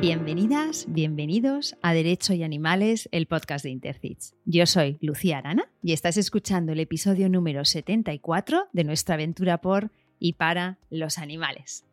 Bienvenidas, bienvenidos a Derecho y Animales, el podcast de Intercits. Yo soy Lucía Arana y estás escuchando el episodio número 74 de nuestra aventura por y para los animales.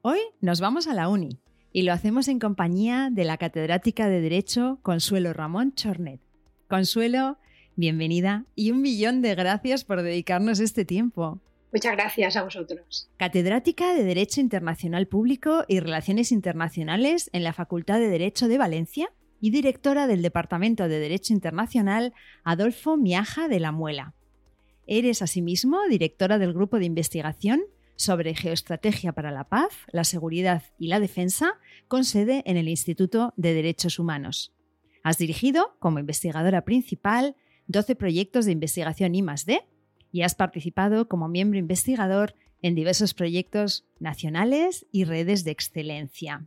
Hoy nos vamos a la Uni y lo hacemos en compañía de la catedrática de Derecho Consuelo Ramón Chornet. Consuelo, bienvenida y un millón de gracias por dedicarnos este tiempo. Muchas gracias a vosotros. Catedrática de Derecho Internacional Público y Relaciones Internacionales en la Facultad de Derecho de Valencia y directora del Departamento de Derecho Internacional Adolfo Miaja de la Muela. Eres asimismo directora del Grupo de Investigación sobre Geoestrategia para la Paz, la Seguridad y la Defensa, con sede en el Instituto de Derechos Humanos. Has dirigido, como investigadora principal, 12 proyectos de investigación I+D y has participado como miembro investigador en diversos proyectos nacionales y redes de excelencia.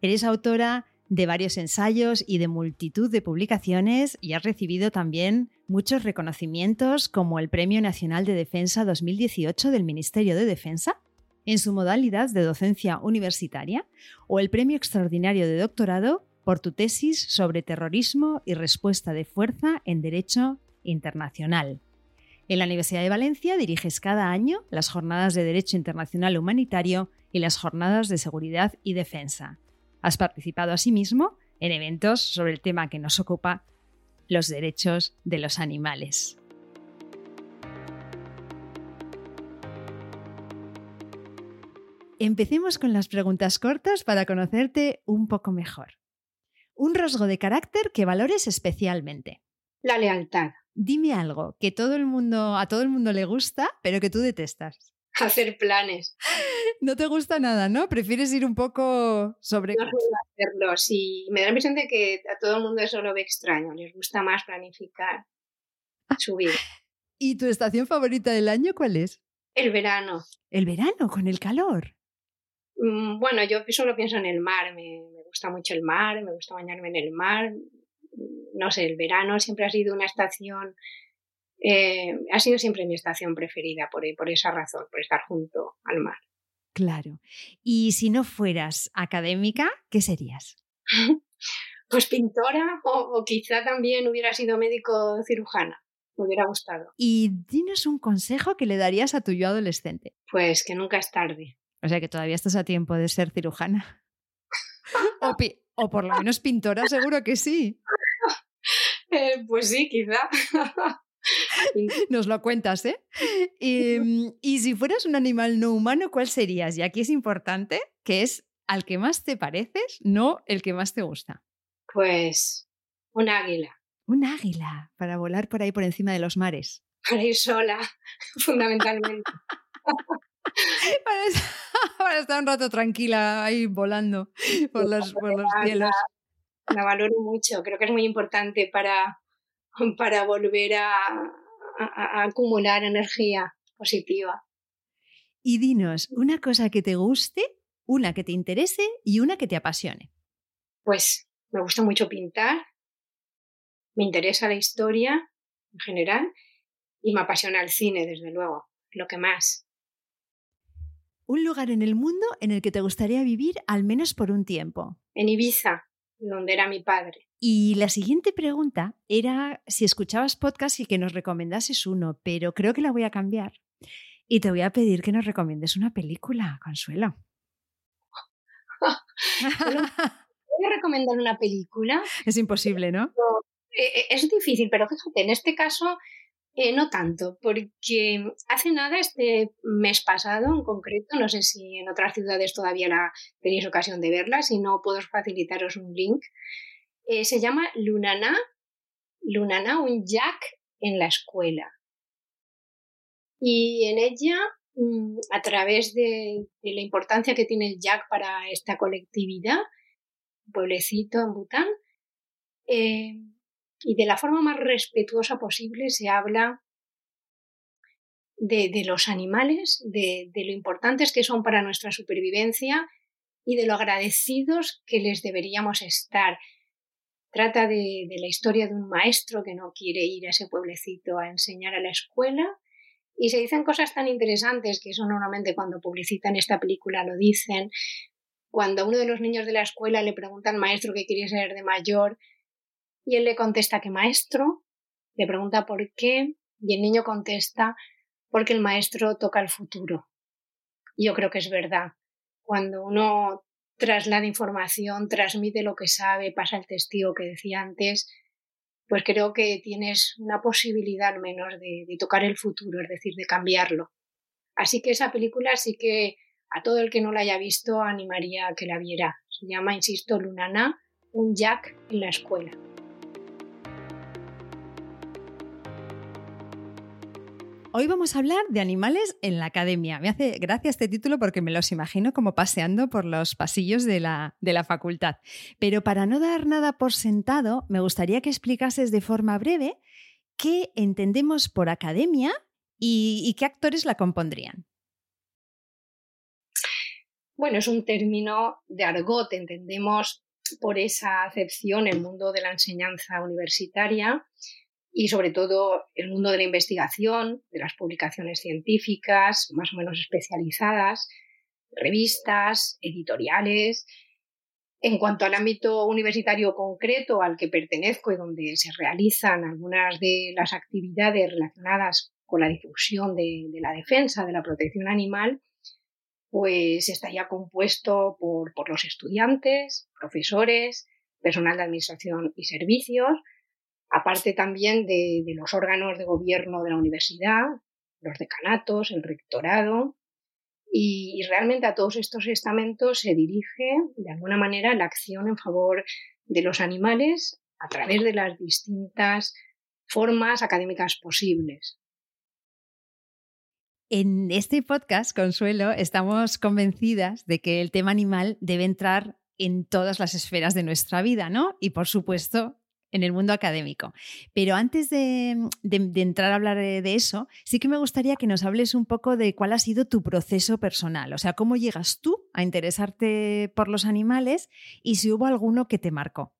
Eres autora de varios ensayos y de multitud de publicaciones y has recibido también muchos reconocimientos como el Premio Nacional de Defensa 2018 del Ministerio de Defensa en su modalidad de docencia universitaria o el Premio Extraordinario de Doctorado por tu tesis sobre terrorismo y respuesta de fuerza en Derecho Internacional. En la Universidad de Valencia diriges cada año las jornadas de Derecho Internacional Humanitario y las jornadas de Seguridad y Defensa. Has participado asimismo en eventos sobre el tema que nos ocupa, los derechos de los animales. Empecemos con las preguntas cortas para conocerte un poco mejor. Un rasgo de carácter que valores especialmente. La lealtad. Dime algo que todo el mundo, a todo el mundo le gusta, pero que tú detestas. Hacer planes. No te gusta nada, ¿no? Prefieres ir un poco sobre. No puedo hacerlo, sí. Me da la impresión de que a todo el mundo eso lo ve extraño. Les gusta más planificar su vida. ¿Y tu estación favorita del año cuál es? El verano. El verano, con el calor. Mm, bueno, yo solo pienso en el mar. Me, me gusta mucho el mar, me gusta bañarme en el mar no sé, el verano siempre ha sido una estación, eh, ha sido siempre mi estación preferida por, por esa razón, por estar junto al mar. Claro. Y si no fueras académica, ¿qué serías? pues pintora o, o, quizá también hubiera sido médico cirujana. Me hubiera gustado. Y dinos un consejo que le darías a tu yo adolescente. Pues que nunca es tarde. O sea que todavía estás a tiempo de ser cirujana. O, o por lo menos pintora, seguro que sí. Eh, pues sí, quizá. Nos lo cuentas, ¿eh? Y, mm, y, si fueras un animal no humano, ¿cuál serías? Y aquí es importante que es al que más te pareces, no el que más te gusta. Pues un águila. Un águila, para volar por ahí por encima de los mares. Para ir sola, fundamentalmente. para, estar, para, estar, un rato tranquila ahí volando por los, por los cielos la valoro mucho. Creo que es muy importante para, para volver a, a, a acumular energía positiva. Y dinos una cosa que te guste, una que te interese y una que te apasione. Pues me gusta mucho pintar, me interesa la historia en general y me apasiona el cine, desde luego, lo que más. Un lugar en el mundo en el que te gustaría vivir al menos por un tiempo. En Ibiza, donde era mi padre. Y la siguiente pregunta era si escuchabas podcast y que nos recomendases uno, pero creo que la voy a cambiar. Y te voy a pedir que nos recomiendes una película, Consuelo. ¿Voy a recomendar una película? Es imposible, ¿no? Eh, eh, es difícil, pero fíjate, en este caso eh, no tanto, porque hace nada, este mes pasado en concreto, no sé si en otras ciudades todavía la tenéis ocasión de verla, si no puedo facilitaros un link. Eh, se llama Lunana, Lunana, un Jack en la escuela. Y en ella, mm, a través de, la importancia que tiene el Jack para esta colectividad, pueblecito en Bután, eh, y de la forma más respetuosa posible se habla de, los animales, de, lo importantes que son para nuestra supervivencia y de lo agradecidos que les deberíamos estar. Trata de, la historia de un maestro que no quiere ir a ese pueblecito a enseñar a la escuela y se dicen cosas tan interesantes que eso normalmente cuando publicitan esta película lo dicen, cuando uno de los niños de la escuela le pregunta al maestro qué quiere ser de mayor y él le contesta que maestro, le pregunta por qué y el niño contesta porque el maestro toca el futuro. Yo creo que es verdad. Cuando uno traslada información, transmite lo que sabe, pasa el testigo que decía antes, pues creo que tienes una posibilidad menos de, de tocar el futuro, es decir, de cambiarlo. Así que esa película sí que a todo el que no la haya visto animaría a que la viera. Se llama, insisto, Lunana, un Jack en la escuela. Hoy vamos a hablar de animales en la academia. Me hace gracia este título porque me los imagino como paseando por los pasillos de la, de la facultad. Pero para no dar nada por sentado, me gustaría que explicases de forma breve qué entendemos por academia y, qué actores la compondrían. Bueno, es un término de argot, entendemos por esa acepción el mundo de la enseñanza universitaria y sobre todo el mundo de la investigación, de las publicaciones científicas más o menos especializadas, revistas, editoriales. En cuanto al ámbito universitario concreto al que pertenezco y donde se realizan algunas de las actividades relacionadas con la difusión de, la defensa, de la protección animal, pues estaría compuesto por, por los estudiantes, profesores, personal de administración y servicios, aparte también de, los órganos de gobierno de la universidad, los decanatos, el rectorado, y, realmente a todos estos estamentos se dirige de alguna manera la acción en favor de los animales a través de las distintas formas académicas posibles. En este podcast, Consuelo, estamos convencidas de que el tema animal debe entrar en todas las esferas de nuestra vida, ¿no? Y por supuesto, en el mundo académico. Pero antes de, entrar a hablar de eso, sí que me gustaría que nos hables un poco de cuál ha sido tu proceso personal, o sea, cómo llegas tú a interesarte por los animales y si hubo alguno que te marcó.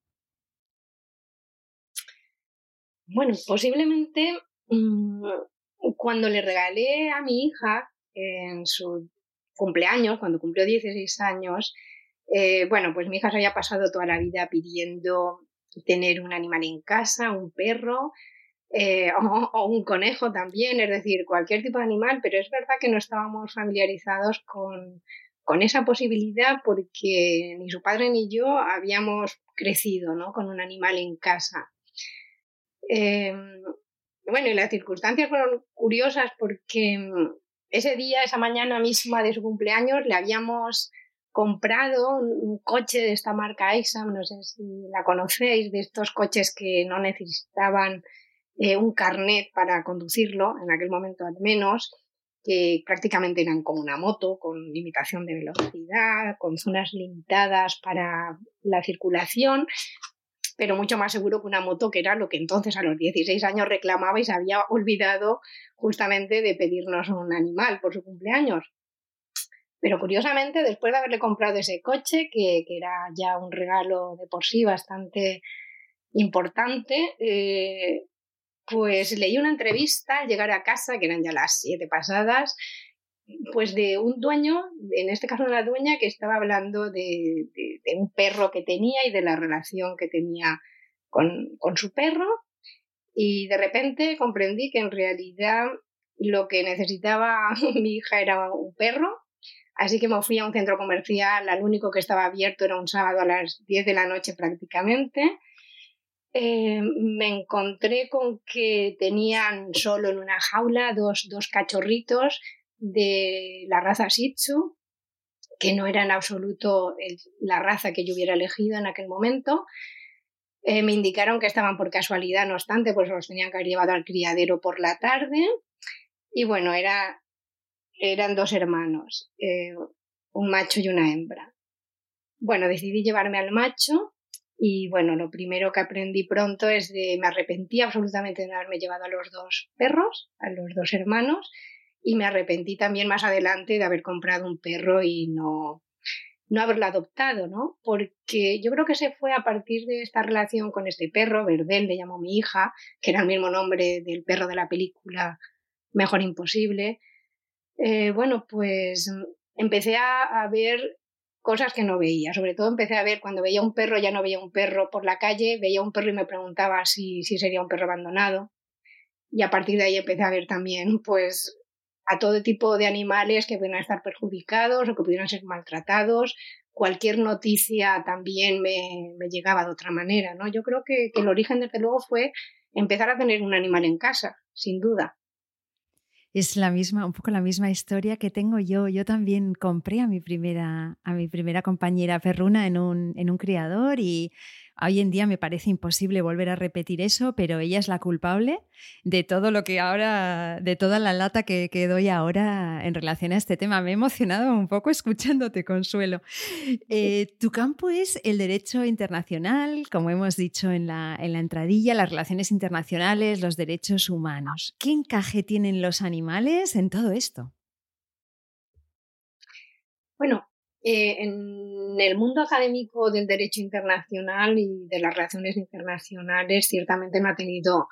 Bueno, posiblemente mm, cuando le regalé a mi hija en su cumpleaños, cuando cumplió 16 años, eh, bueno, pues mi hija se había pasado toda la vida pidiendo tener un animal en casa, un perro eh, o, un conejo también, es decir, cualquier tipo de animal, pero es verdad que no estábamos familiarizados con, con esa posibilidad porque ni su padre ni yo habíamos crecido ¿no? con un animal en casa. Em, bueno, y las circunstancias fueron curiosas porque ese día, esa mañana misma de su cumpleaños, le habíamos comprado un, coche de esta marca Exam, no sé si la conocéis, de estos coches que no necesitaban eh, un carnet para conducirlo, en aquel momento al menos, que prácticamente eran como una moto, con limitación de velocidad, con zonas limitadas para la circulación, pero mucho más seguro que una moto, que era lo que entonces a los 16 años reclamaba y se había olvidado justamente de pedirnos un animal por su cumpleaños. Pero curiosamente, después de haberle comprado ese coche, que, era ya un regalo de por sí bastante importante, eh, pues leí una entrevista al llegar a casa, que eran ya las siete pasadas, pues de un dueño, en este caso una dueña, que estaba hablando de, un perro que tenía y de la relación que tenía con, con su perro. Y de repente comprendí que en realidad lo que necesitaba mi hija era un perro Así que me fui a un centro comercial, al único que estaba abierto era un sábado a las 10 de la noche prácticamente. Eh, me encontré con que tenían solo en una jaula dos, dos cachorritos de la raza Shih Tzu, que no era en absoluto la raza que yo hubiera elegido en aquel momento. Eh, me indicaron que estaban por casualidad, no obstante, pues los tenían que haber llevado al criadero por la tarde. Y bueno, era eran dos hermanos, eh, un macho y una hembra. Bueno, decidí llevarme al macho y bueno, lo primero que aprendí pronto es de me arrepentí absolutamente de no haberme llevado a los dos perros, a los dos hermanos, y me arrepentí también más adelante de haber comprado un perro y no, no haberlo adoptado, ¿no? Porque yo creo que se fue a partir de esta relación con este perro, Verdel le llamó mi hija, que era el mismo nombre del perro de la película Mejor Imposible, eh, bueno, pues empecé a, ver cosas que no veía. Sobre todo empecé a ver cuando veía un perro, ya no veía un perro por la calle, veía un perro y me preguntaba si, si sería un perro abandonado. Y a partir de ahí empecé a ver también, pues, a todo tipo de animales que pudieran estar perjudicados o que pudieran ser maltratados. Cualquier noticia también me, me llegaba de otra manera, ¿no? Yo creo que, que el origen, desde luego, fue empezar a tener un animal en casa, sin duda. Es la misma, un poco la misma historia que tengo yo. Yo también compré a mi primera, a mi primera compañera perruna en un, en un criador y Hoy en día me parece imposible volver a repetir eso, pero ella es la culpable de todo lo que ahora, de toda la lata que, doy ahora en relación a este tema. Me he emocionado un poco escuchándote, Consuelo. Eh, tu campo es el derecho internacional, como hemos dicho en la, en la entradilla, las relaciones internacionales, los derechos humanos. ¿Qué encaje tienen los animales en todo esto? Bueno, eh, en el mundo académico del derecho internacional y de las relaciones internacionales ciertamente no ha tenido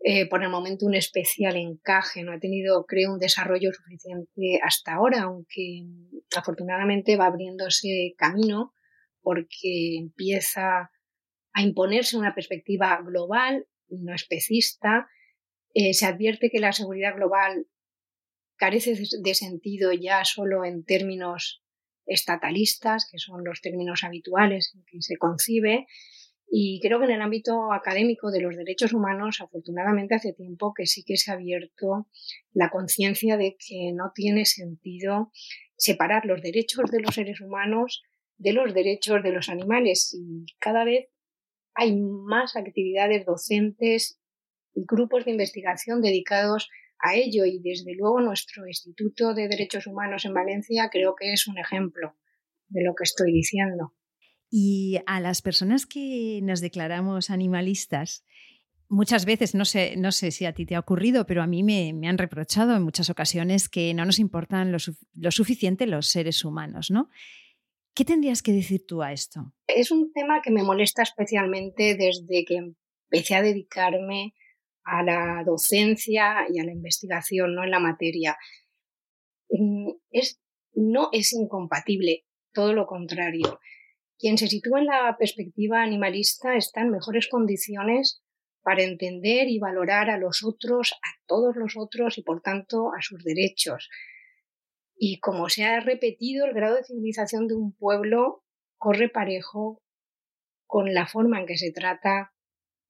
eh, por el momento un especial encaje, no ha tenido, creo, un desarrollo suficiente hasta ahora, aunque afortunadamente va abriéndose camino porque empieza a imponerse una perspectiva global no especista. Eh, se advierte que la seguridad global carece de sentido ya solo en términos estatalistas, que son los términos habituales en que se concibe. Y creo que en el ámbito académico de los derechos humanos, afortunadamente hace tiempo que sí que se ha abierto la conciencia de que no tiene sentido separar los derechos de los seres humanos de los derechos de los animales. Y cada vez hay más actividades docentes y grupos de investigación dedicados a ello y desde luego nuestro Instituto de Derechos Humanos en Valencia creo que es un ejemplo de lo que estoy diciendo. Y a las personas que nos declaramos animalistas, muchas veces, no sé, no sé si a ti te ha ocurrido, pero a mí me, han reprochado en muchas ocasiones que no nos importan lo, lo, suficiente los seres humanos, ¿no? ¿Qué tendrías que decir tú a esto? Es un tema que me molesta especialmente desde que empecé a dedicarme a la docencia y a la investigación ¿no? en la materia. Mm, es, no es incompatible, todo lo contrario. Quien se sitúa en la perspectiva animalista está en mejores condiciones para entender y valorar a los otros, a todos los otros y por tanto a sus derechos. Y como se ha repetido, el grado de civilización de un pueblo corre parejo con la forma en que se trata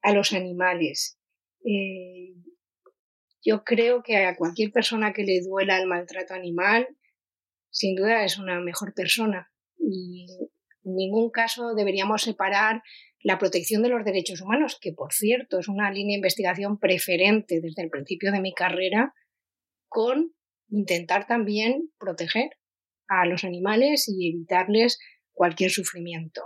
a los animales. Eh, yo creo que a cualquier persona que le duela el maltrato animal, sin duda es una mejor persona. Y en ningún caso deberíamos separar la protección de los derechos humanos, que por cierto es una línea de investigación preferente desde el principio de mi carrera, con intentar también proteger a los animales y evitarles cualquier sufrimiento.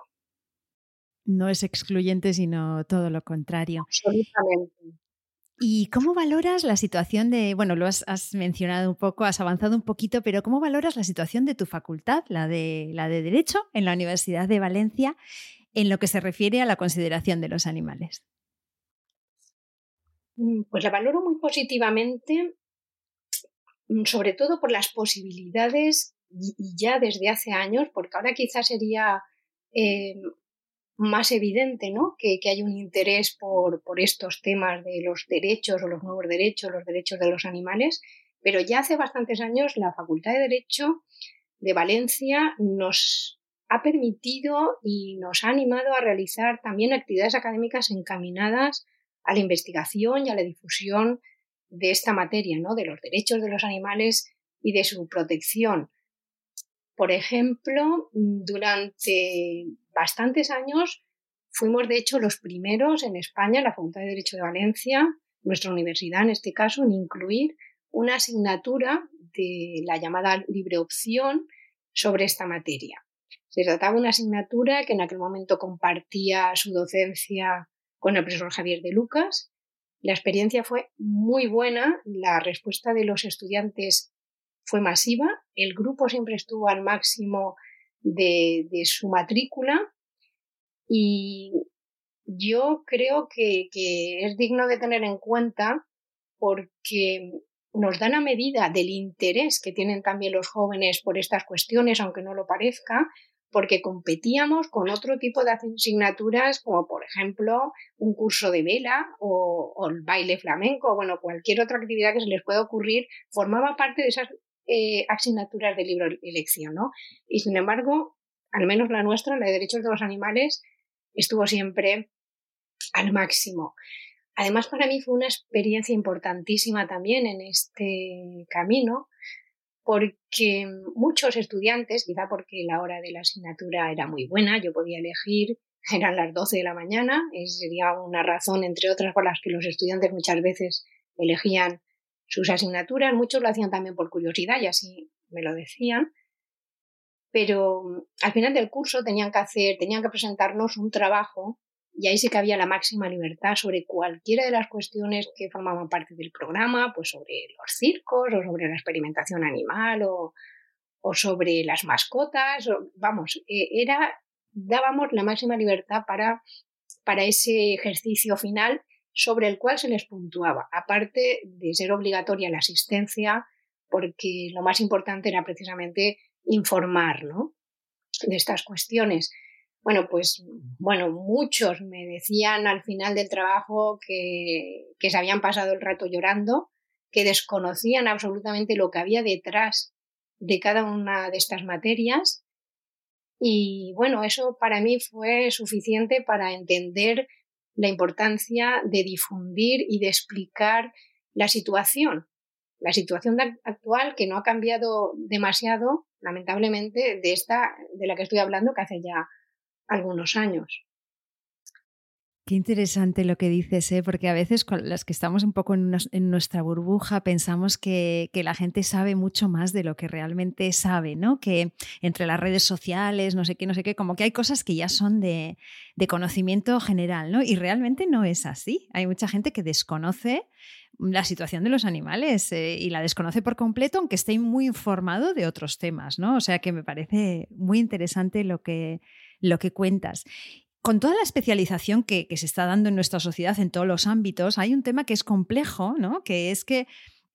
No es excluyente, sino todo lo contrario. Absolutamente. ¿Y cómo valoras la situación de, bueno, lo has, mencionado un poco, has avanzado un poquito, pero cómo valoras la situación de tu facultad, la de, la de Derecho, en la Universidad de Valencia, en lo que se refiere a la consideración de los animales? Mm, pues la valoro muy positivamente, mm, sobre todo por las posibilidades y ya desde hace años, porque ahora quizás sería eh, más evidente ¿no? que, hay un interés por, por, estos temas de los derechos o los nuevos derechos, los derechos de los animales, pero ya hace bastantes años la Facultad de Derecho de Valencia nos ha permitido y nos ha animado a realizar también actividades académicas encaminadas a la investigación y a la difusión de esta materia, ¿no? de los derechos de los animales y de su protección. Por ejemplo, durante bastantes años fuimos, de hecho, los primeros en España, la Facultad de Derecho de Valencia, nuestra universidad en este caso, en incluir una asignatura de la llamada libre opción sobre esta materia. Se trataba de una asignatura que en aquel momento compartía su docencia con el profesor Javier de Lucas. La experiencia fue muy buena, la respuesta de los estudiantes fue masiva, el grupo siempre estuvo al máximo de, su matrícula. Y yo creo que, es digno de tener en cuenta porque nos dan a medida del interés que tienen también los jóvenes por estas cuestiones, aunque no lo parezca, porque competíamos con otro tipo de asignaturas, como por ejemplo un curso de vela o, el baile flamenco, bueno, cualquier otra actividad que se les pueda ocurrir, formaba parte de esas eh, asignaturas de libro elección, ¿no? Y sin embargo, al menos la nuestra, la de derechos de los animales, estuvo siempre al máximo. Además, para mí fue una experiencia importantísima también en este camino, porque muchos estudiantes, quizá porque la hora de la asignatura era muy buena, yo podía elegir, eran las 12 de la mañana, sería una razón, entre otras, por las que los estudiantes muchas veces elegían sus asignaturas, muchos lo hacían también por curiosidad y así me lo decían, pero al final del curso tenían que hacer, tenían que presentarnos un trabajo y ahí sí que había la máxima libertad sobre cualquiera de las cuestiones que formaban parte del programa, pues sobre los circos o sobre la experimentación animal o, o sobre las mascotas, vamos, e, era, dábamos la máxima libertad para, para ese ejercicio final sobre el cual se les puntuaba, aparte de ser obligatoria la asistencia, porque lo más importante era precisamente informar ¿no? de estas cuestiones. Bueno, pues bueno, muchos me decían al final del trabajo que, que se habían pasado el rato llorando, que desconocían absolutamente lo que había detrás de cada una de estas materias. Y bueno, eso para mí fue suficiente para entender la importancia de difundir y de explicar la situación, la situación actual que no ha cambiado demasiado, lamentablemente, de esta de la que estoy hablando que hace ya algunos años. Qué interesante lo que dices, ¿eh? porque a veces las que estamos un poco en, nuestra burbuja pensamos que, la gente sabe mucho más de lo que realmente sabe, ¿no? Que entre las redes sociales, no sé qué, no sé qué, como que hay cosas que ya son de, conocimiento general, ¿no? Y realmente no es así. Hay mucha gente que desconoce la situación de los animales eh, y la desconoce por completo, aunque esté muy informado de otros temas, ¿no? O sea que me parece muy interesante lo que, lo que cuentas. Con toda la especialización que, se está dando en nuestra sociedad en todos los ámbitos, hay un tema que es complejo, ¿no? Que es que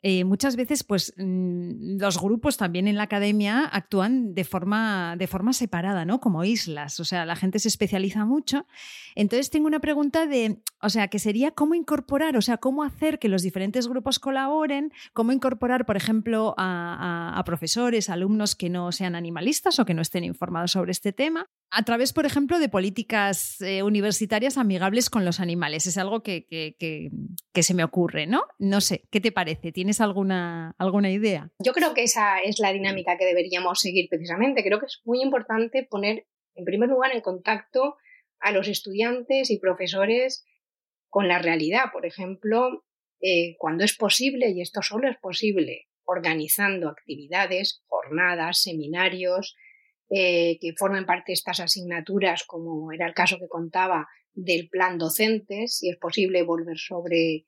eh, muchas veces pues, mm, los grupos también en la academia actúan de forma, de forma separada, ¿no? Como islas. O sea, la gente se especializa mucho. Entonces tengo una pregunta de, o sea, que sería cómo incorporar, o sea, cómo hacer que los diferentes grupos colaboren, cómo incorporar, por ejemplo, a, a profesores, alumnos que no sean animalistas o que no estén informados sobre este tema, a través, por ejemplo, de políticas eh, universitarias amigables con los animales. Es algo que, que, se me ocurre, ¿no? No sé, ¿qué te parece? ¿Tienes alguna, alguna idea? Yo creo que esa es la dinámica que deberíamos seguir precisamente. Creo que es muy importante poner, en primer lugar, en contacto a los estudiantes y profesores con la realidad. Por ejemplo, eh, cuando es posible, y esto solo es posible, organizando actividades, jornadas, seminarios, eh, que formen parte de estas asignaturas, como era el caso que contaba del plan docente, si es posible volver sobre,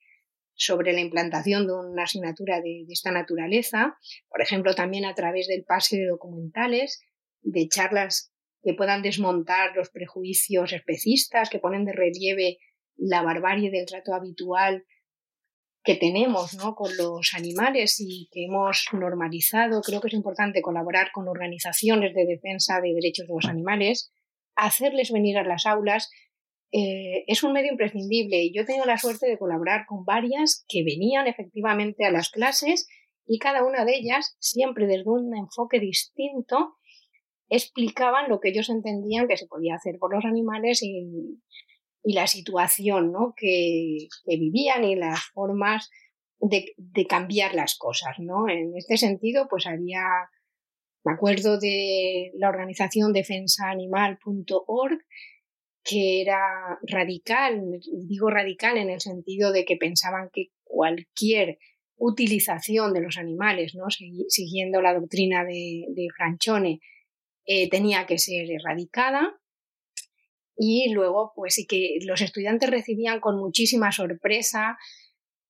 sobre la implantación de una asignatura de, esta naturaleza, por ejemplo, también a través del pase de documentales, de charlas que puedan desmontar los prejuicios especistas, que ponen de relieve la barbarie del trato habitual que tenemos ¿no? con los animales y que hemos normalizado. Creo que es importante colaborar con organizaciones de defensa de derechos de los animales, hacerles venir a las aulas. Eh, es un medio imprescindible yo he tenido la suerte de colaborar con varias que venían efectivamente a las clases y cada una de ellas, siempre desde un enfoque distinto, explicaban lo que ellos entendían que se podía hacer por los animales y, y la situación ¿no? que, vivían y las formas de, cambiar las cosas. ¿no? En este sentido, pues había, me acuerdo de la organización defensaanimal.org, que era radical, digo radical en el sentido de que pensaban que cualquier utilización de los animales, ¿no? siguiendo la doctrina de, de Franchone, eh, tenía que ser erradicada y luego pues sí que los estudiantes recibían con muchísima sorpresa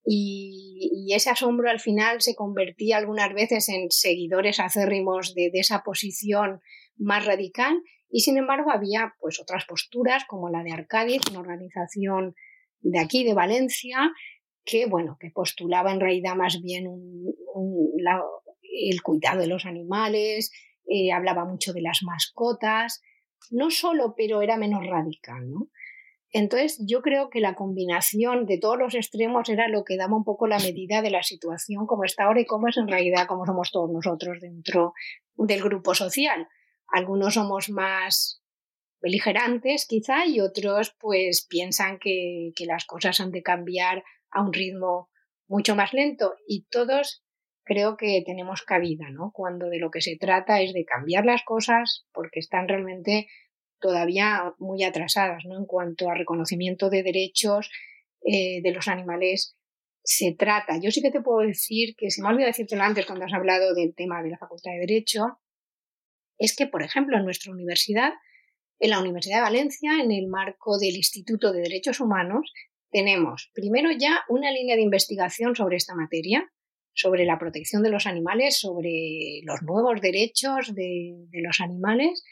y, ese asombro al final se convertía algunas veces en seguidores acérrimos de, esa posición más radical y sin embargo había pues otras posturas como la de Arcadiz, una organización de aquí de Valencia que bueno que postulaba en realidad más bien el cuidado de los animales eh, hablaba mucho de las mascotas, no solo, pero era menos radical, ¿no? Entonces, yo creo que la combinación de todos los extremos era lo que daba un poco la medida de la situación como está ahora y cómo es en realidad como somos todos nosotros dentro del grupo social. Algunos somos más beligerantes quizá y otros pues piensan que, que las cosas han de cambiar a un ritmo mucho más lento y todos creo que tenemos cabida, ¿no? Cuando de lo que se trata es de cambiar las cosas porque están realmente todavía muy atrasadas ¿no? en cuanto a reconocimiento de derechos eh, de los animales se trata. Yo sí que te puedo decir que, se me ha olvidado decírtelo antes cuando has hablado del tema de la Facultad de Derecho, es que, por ejemplo, en nuestra universidad, en la Universidad de Valencia, en el marco del Instituto de Derechos Humanos, tenemos primero ya una línea de investigación sobre esta materia, sobre la protección de los animales, sobre los nuevos derechos de, los animales,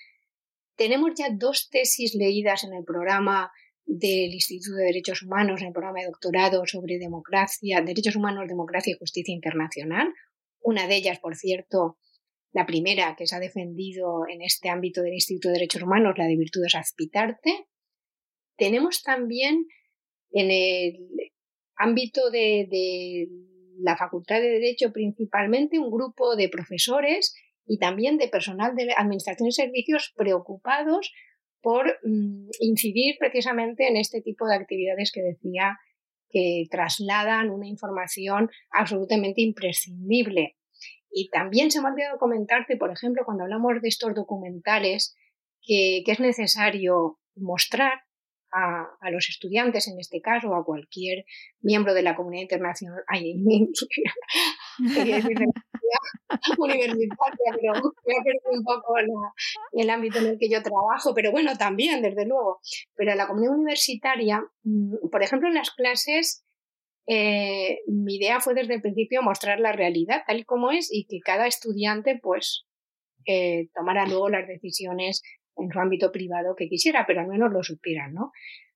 tenemos ya dos tesis leídas en el programa del Instituto de Derechos Humanos, en el programa de doctorado sobre democracia, derechos humanos, democracia y justicia internacional. Una de ellas, por cierto, la primera que se ha defendido en este ámbito del Instituto de Derechos Humanos, la de Virtudes Azpitarte. Tenemos también en el ámbito de la Facultad de Derecho principalmente un grupo de profesores y también de personal de administración y servicios preocupados por mm, incidir precisamente en este tipo de actividades que decía que trasladan una información absolutamente imprescindible. Y también se me ha olvidado comentarte, por ejemplo, cuando hablamos de estos documentales, que, que es necesario mostrar a, los estudiantes, en este caso, a cualquier miembro de la comunidad internacional, ay, universitaria, pero me ha un poco el ámbito en el que yo trabajo, pero bueno, también, desde luego. Pero la comunidad universitaria, mm, por ejemplo, en las clases, eh, mi idea fue desde el principio mostrar la realidad tal como es y que cada estudiante, pues, eh, tomara luego las decisiones en su ámbito privado que quisiera, pero al menos lo supieran, ¿no?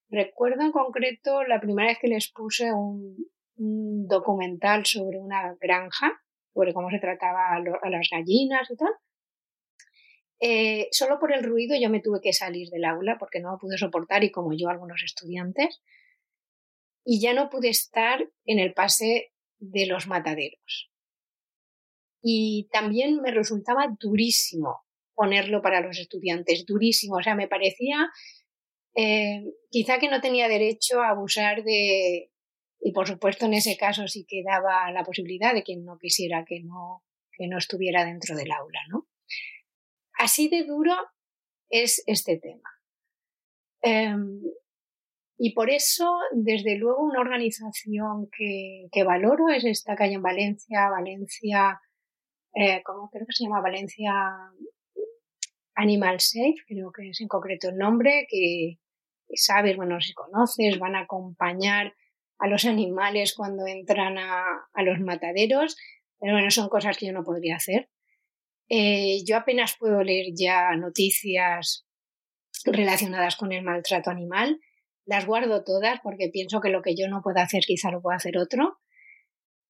Recuerdo en concreto la primera vez que les puse un, documental sobre una granja, sobre cómo se trataba a las gallinas y tal. Eh, solo por el ruido yo me tuve que salir del aula porque no lo pude soportar y como yo algunos estudiantes. Y ya no pude estar en el pase de los mataderos. Y también me resultaba durísimo ponerlo para los estudiantes, durísimo. O sea, me parecía eh, quizá que no tenía derecho a abusar de, y por supuesto en ese caso sí que daba la posibilidad de quien no quisiera que no, que no estuviera dentro del aula, ¿no? Así de duro es este tema. Eh, y por eso, desde luego, una organización que, que valoro es esta calle en Valencia, Valencia, eh, ¿cómo creo que se llama? Valencia Animal Safe, creo que es en concreto el nombre, que, sabes, bueno, si conoces, van a acompañar a los animales cuando entran a, los mataderos, pero bueno, son cosas que yo no podría hacer. Eh, yo apenas puedo leer ya noticias relacionadas con el maltrato animal. Las guardo todas porque pienso que lo que yo no puedo hacer quizá lo pueda hacer otro.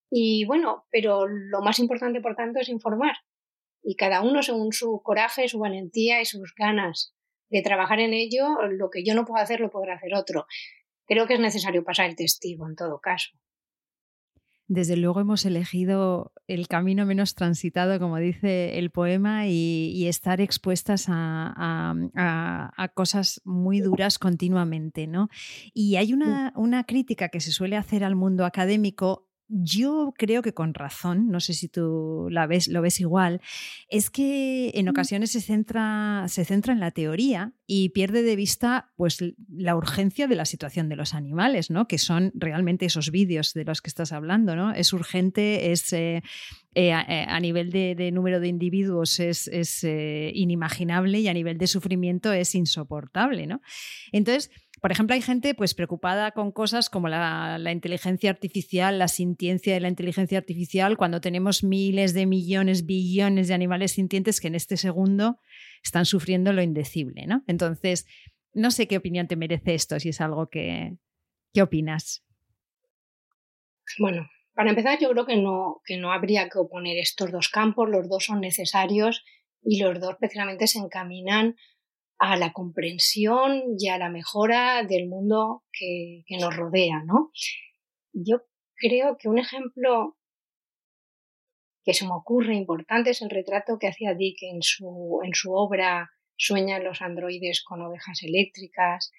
Y bueno, pero lo más importante, por tanto, es informar. Y cada uno, según su coraje, su valentía y sus ganas de trabajar en ello, lo que yo no puedo hacer lo podrá hacer otro creo que es necesario pasar el testigo en todo caso. Desde luego hemos elegido el camino menos transitado, como dice el poema, y, y estar expuestas a, a, a, cosas muy duras continuamente. ¿no? Y hay una, una crítica que se suele hacer al mundo académico yo creo que con razón, no sé si tú la ves, lo ves igual, es que en ocasiones se centra, se centra en la teoría y pierde de vista pues, la urgencia de la situación de los animales, ¿no? que son realmente esos vídeos de los que estás hablando. ¿no? Es urgente, es, eh, eh, a, eh, a, nivel de, de, número de individuos es, es eh, inimaginable y a nivel de sufrimiento es insoportable. ¿no? Entonces, por ejemplo, hay gente pues, preocupada con cosas como la, inteligencia artificial, la sintiencia de la inteligencia artificial, cuando tenemos miles de millones, billones de animales sintientes que en este segundo están sufriendo lo indecible. ¿no? Entonces, no sé qué opinión te merece esto, si es algo que... ¿Qué opinas? Bueno, para empezar, yo creo que no, que no habría que oponer estos dos campos, los dos son necesarios y los dos precisamente se encaminan a la comprensión y a la mejora del mundo que, nos rodea, ¿no? Yo creo que un ejemplo que se me ocurre importante es el retrato que hacía Dick en su, en su obra Sueñan los androides con ovejas eléctricas,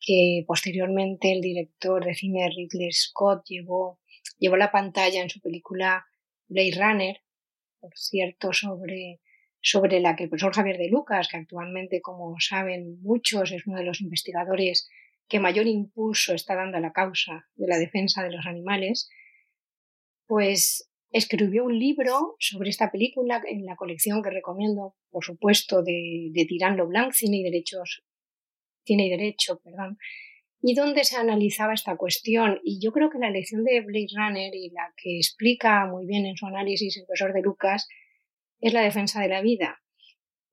que posteriormente el director de cine Ridley Scott llevó, llevó la pantalla en su película Blade Runner, por cierto, sobre, sobre la que el profesor Javier de Lucas, que actualmente, como saben muchos, es uno de los investigadores que mayor impulso está dando a la causa de la defensa de los animales, pues escribió un libro sobre esta película en la colección que recomiendo, por supuesto, de, de Tirán Leblanc, Cine y Derechos, Cine y Derecho, perdón, y donde se analizaba esta cuestión. Y yo creo que la lección de Blade Runner y la que explica muy bien en su análisis el profesor de Lucas es la defensa de la vida,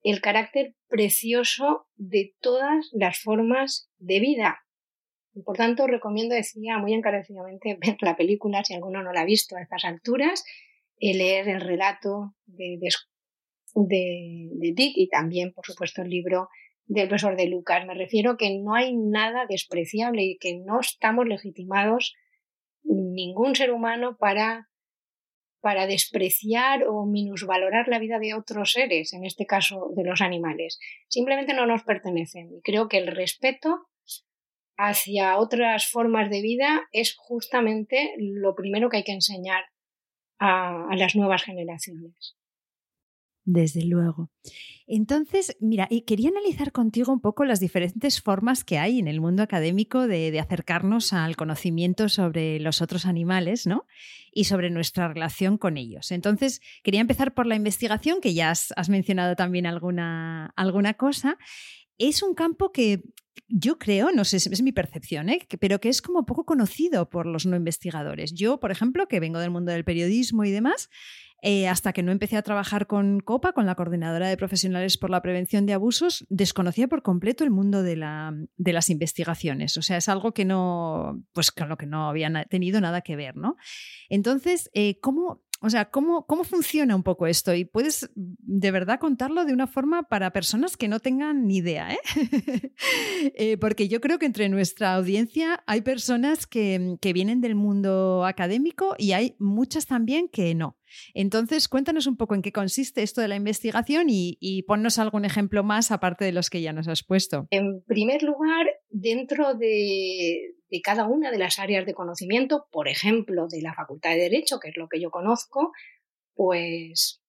el carácter precioso de todas las formas de vida, por tanto, recomiendo, decía muy encarecidamente, ver la película si alguno no la ha visto a estas alturas, y leer el relato de, de, Dick y también, por supuesto, el libro del profesor de Lucas. Me refiero que no hay nada despreciable y que no estamos legitimados ningún ser humano para, para despreciar o minusvalorar la vida de otros seres, en este caso de los animales. Simplemente no nos pertenecen. Y creo que el respeto hacia otras formas de vida es justamente lo primero que hay que enseñar a, las nuevas generaciones. Desde luego. Entonces, mira, y quería analizar contigo un poco las diferentes formas que hay en el mundo académico de, acercarnos al conocimiento sobre los otros animales, ¿no? Y sobre nuestra relación con ellos. Entonces, quería empezar por la investigación, que ya has, has mencionado también alguna, alguna cosa. Es un campo que yo creo, no sé, es mi percepción, ¿eh? pero que es como poco conocido por los no investigadores. Yo, por ejemplo, que vengo del mundo del periodismo y demás, eh, hasta que no empecé a trabajar con COPA, con la Coordinadora de Profesionales por la Prevención de Abusos, desconocía por completo el mundo de, la, de las investigaciones. O sea, es algo que no, pues con lo que no había tenido nada que ver, ¿no? Entonces, eh, ¿cómo o sea, ¿cómo, ¿cómo funciona un poco esto? Y puedes de verdad contarlo de una forma para personas que no tengan ni idea, ¿eh? eh porque yo creo que entre nuestra audiencia hay personas que, que vienen del mundo académico y hay muchas también que no. Entonces, cuéntanos un poco en qué consiste esto de la investigación y, y, ponnos algún ejemplo más aparte de los que ya nos has puesto. En primer lugar, dentro de, de cada una de las áreas de conocimiento, por ejemplo, de la Facultad de Derecho, que es lo que yo conozco, pues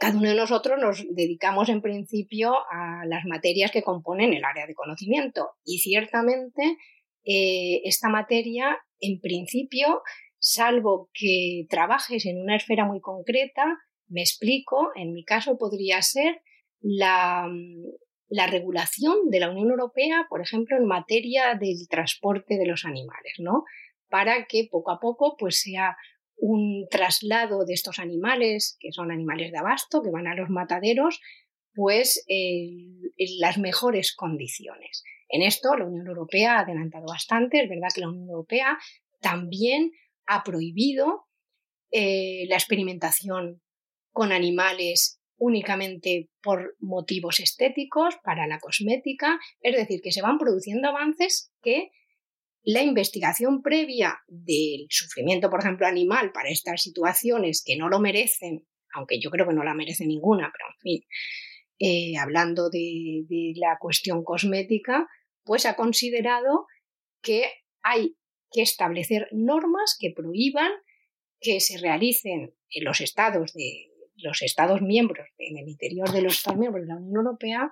cada uno de nosotros nos dedicamos en principio a las materias que componen el área de conocimiento. Y ciertamente eh, esta materia, en principio, salvo que trabajes en una esfera muy concreta, me explico, en mi caso podría ser la, la regulación de la Unión Europea, por ejemplo, en materia del transporte de los animales, ¿no? Para que poco a poco pues sea un traslado de estos animales, que son animales de abasto, que van a los mataderos, pues en las mejores condiciones. En esto la Unión Europea ha adelantado bastante, es verdad que la Unión Europea también ha prohibido eh, la experimentación con animales únicamente por motivos estéticos, para la cosmética, es decir, que se van produciendo avances que la investigación previa del sufrimiento, por ejemplo, animal para estas situaciones que no lo merecen, aunque yo creo que no la merece ninguna, pero en fin, eh, hablando de, de la cuestión cosmética, pues ha considerado que hay que establecer normas que prohíban que se realicen en los estados de, los Estados miembros, en el interior de los Estados miembros de la Unión Europea,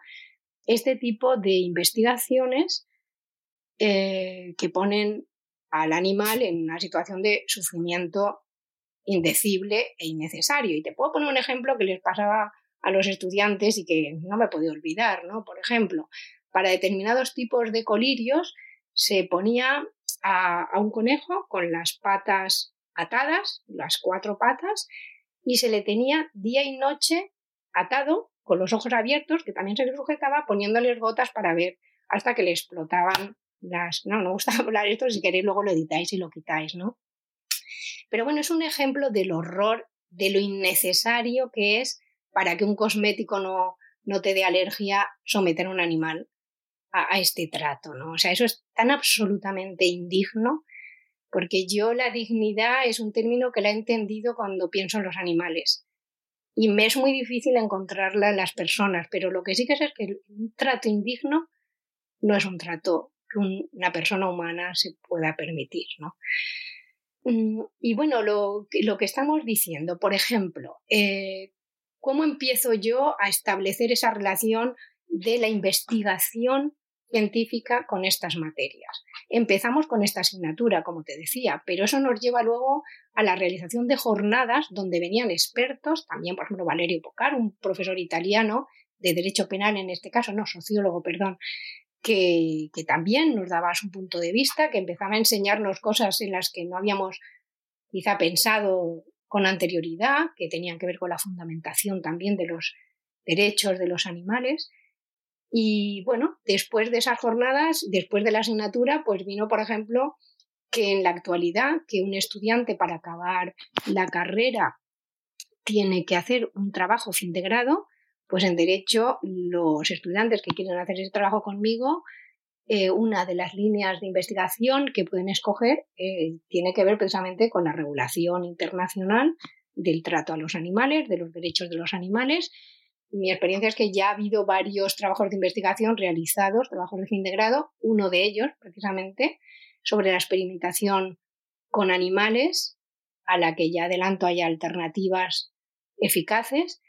este tipo de investigaciones eh, que ponen al animal en una situación de sufrimiento indecible e innecesario. Y te puedo poner un ejemplo que les pasaba a los estudiantes y que no me puedo olvidar, ¿no? Por ejemplo, para determinados tipos de colirios se ponía a un conejo con las patas atadas, las cuatro patas, y se le tenía día y noche atado con los ojos abiertos, que también se le sujetaba, poniéndoles gotas para ver hasta que le explotaban las... No, no gusta hablar esto, si queréis luego lo editáis y lo quitáis, ¿no? Pero bueno, es un ejemplo del horror, de lo innecesario que es para que un cosmético no, no te dé alergia someter a un animal a, este trato, ¿no? O sea, eso es tan absolutamente indigno porque yo la dignidad es un término que la he entendido cuando pienso en los animales. Y me es muy difícil encontrarla en las personas, pero lo que sí que sé es que un trato indigno no es un trato que una persona humana se pueda permitir, ¿no? Mm, y bueno, lo, que estamos diciendo, por ejemplo, eh, ¿cómo empiezo yo a establecer esa relación de la investigación científica con estas materias. Empezamos con esta asignatura, como te decía, pero eso nos lleva luego a la realización de jornadas donde venían expertos, también, por ejemplo, Valerio Pocar, un profesor italiano de Derecho Penal, en este caso, no, sociólogo, perdón, que, que también nos daba su punto de vista, que empezaba a enseñarnos cosas en las que no habíamos quizá pensado con anterioridad, que tenían que ver con la fundamentación también de los derechos de los animales. Y bueno, después de esas jornadas, después de la asignatura, pues vino, por ejemplo, que en la actualidad, que un estudiante para acabar la carrera tiene que hacer un trabajo fin de grado, pues en derecho los estudiantes que quieren hacer ese trabajo conmigo, eh, una de las líneas de investigación que pueden escoger eh, tiene que ver precisamente con la regulación internacional del trato a los animales, de los derechos de los animales mi experiencia es que ya ha habido varios trabajos de investigación realizados, trabajos de fin de grado, uno de ellos precisamente sobre la experimentación con animales, a la que ya adelanto hay alternativas eficaces,